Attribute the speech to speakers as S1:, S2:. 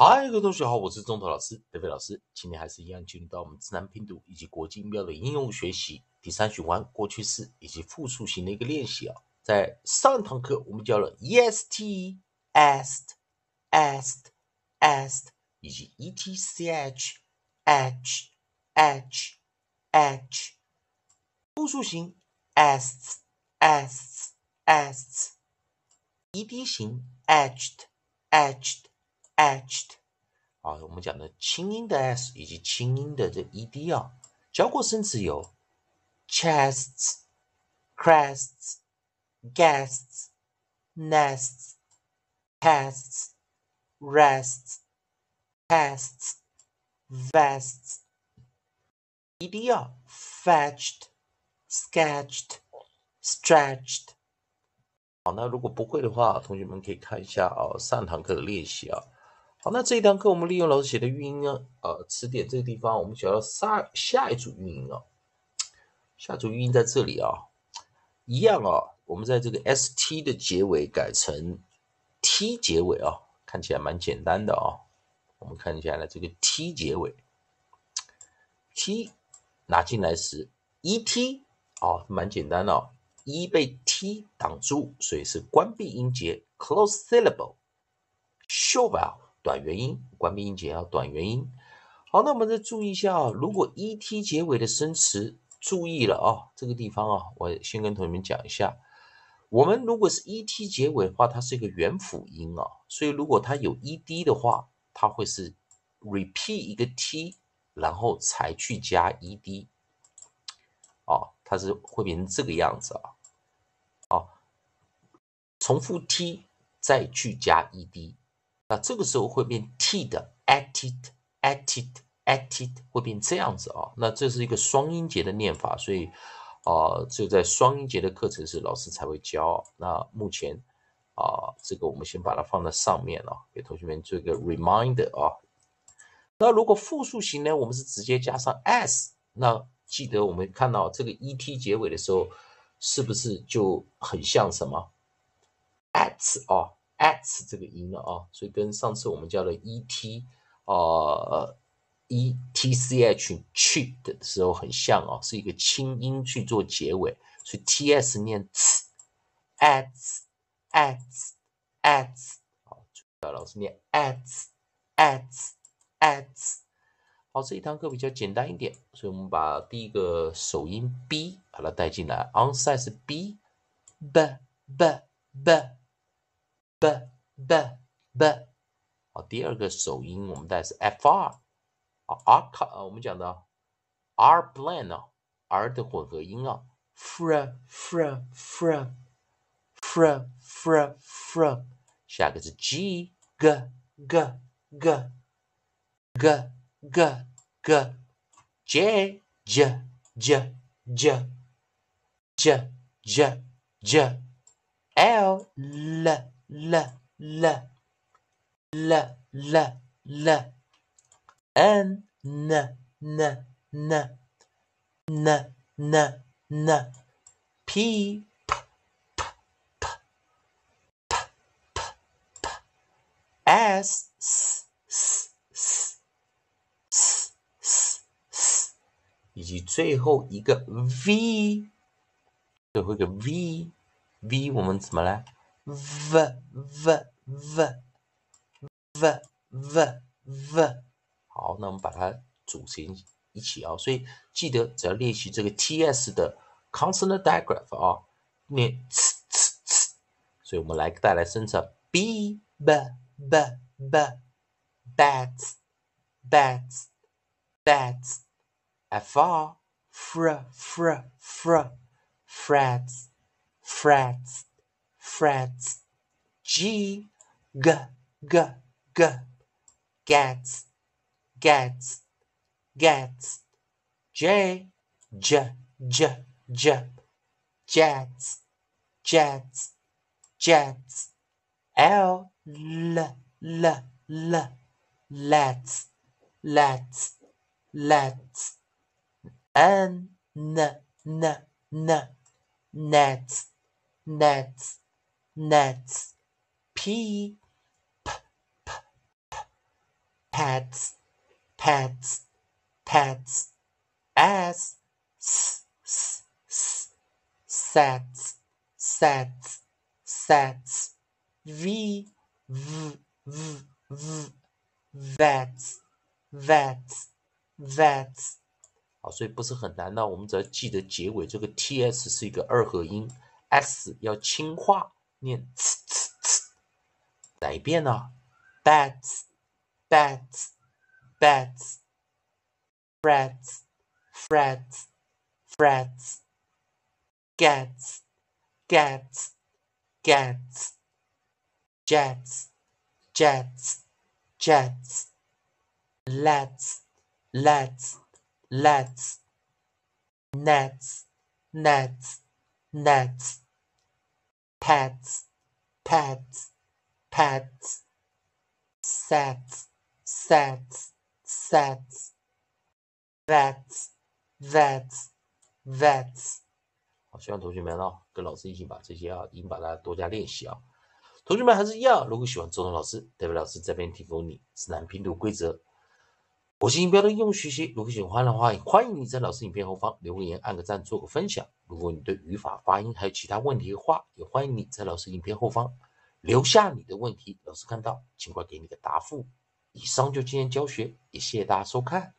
S1: 嗨，各位同学好，我是中头老师德飞老师。今天还是一样进入到我们自然拼读以及国际音标的应用学习第三循环过去式以及复数型的一个练习啊。在上堂课我们教了 est、est、est、est 以及 etch、h、h、h 复数型 s t s t s t ed 型 edged、edged。Etched 啊，我们讲的清音的 s 以及清音的这 ed 啊，教过生词有 chests、crests、guests、nests、tests、rests、tests、vests。ed 啊，fetched、sketched、stretched。好，那如果不会的话，同学们可以看一下啊，上堂课的练习啊。好，那这一堂课我们利用老师写的语音呢，呃，词典这个地方，我们想要下下一组语音啊，下组语音在这里啊，一样啊，我们在这个 st 的结尾改成 t 结尾啊，看起来蛮简单的啊。我们看一下呢，这个 t 结尾，t 拿进来时 et 啊，蛮简单的哦，e 被 t 挡住，所以是关闭音节 close syllable，short vowel。短元音，关闭音节要短元音。好，那我们再注意一下啊，如果 et 结尾的生词，注意了啊，这个地方啊，我先跟同学们讲一下，我们如果是 et 结尾的话，它是一个元辅音啊，所以如果它有 ed 的话，它会是 repeat 一个 t，然后才去加 ed，啊，它是会变成这个样子啊，啊，重复 t 再去加 ed。那这个时候会变 t 的 atit atit atit 会变这样子啊。那这是一个双音节的念法，所以啊，只有在双音节的课程时老师才会教。那目前啊，这个我们先把它放在上面啊，给同学们做一个 reminder 啊。那如果复数型呢，我们是直接加上 s。那记得我们看到这个 et 结尾的时候，是不是就很像什么 at 啊？at 这个音了啊，所以跟上次我们教的 et 啊 etch cheat 的时候很像啊，是一个清音去做结尾，所以 ts 念 ts ats ats 好，老师念 ats ats ats 好，这一堂课比较简单一点，所以我们把第一个首音 b 把它带进来，onside 是 b b b b b b b，好，第二个首音我们带是 f r，啊 r 卡啊，我们讲的 r blend 啊，r 的混合音啊，fr fr fr fr fr fr，下个是 g g g g g g g j j j j j j j l l l l l l l n n n n n n n p p p p p p p s s s s s s 以及最后一个 v，最后一个 v，v 我们怎么来？v v v v v v，好，那我们把它组成一起啊。所以记得只要练习这个 t s 的 consonant digraph 啊，念 c c c。所以我们来带来生成 b b b b bats bats bats f r fr fr fr frets frets frets, G, G, G, G, gets, gets, gets, J, J, J, J, jets, jets, jets, L, L, L, L, let's, let's, let's, N, N, N, N, nets, nets, nets, p, p, p, p, pets, pets, pets, s, s, s, s, sets, sets, sets, v, v, v, v, vets, vets, vets。好，所以不是很难呢。我们只要记得结尾这个 ts 是一个二合音，s 要轻化， 念 ts ts ts。哪一遍呢？bats, bats, bats, frets, frets, frets, gets, gets, gets, jets, jets, jets, lets, lets, lets, nets, nets, nets, pets, pets, pets, sets, sets, sets, vets, vets, vets。好，希望同学们哦，跟老师一起把这些啊音把它多加练习啊。同学们还是一样，如果喜欢周东老师，代表老师这边提供你指南拼读规则。我是音标的应用学习，如果喜欢的话，也欢迎你在老师影片后方留言、按个赞、做个分享。如果你对语法、发音还有其他问题的话，也欢迎你在老师影片后方留下你的问题，老师看到尽快给你个答复。以上就今天教学，也谢谢大家收看。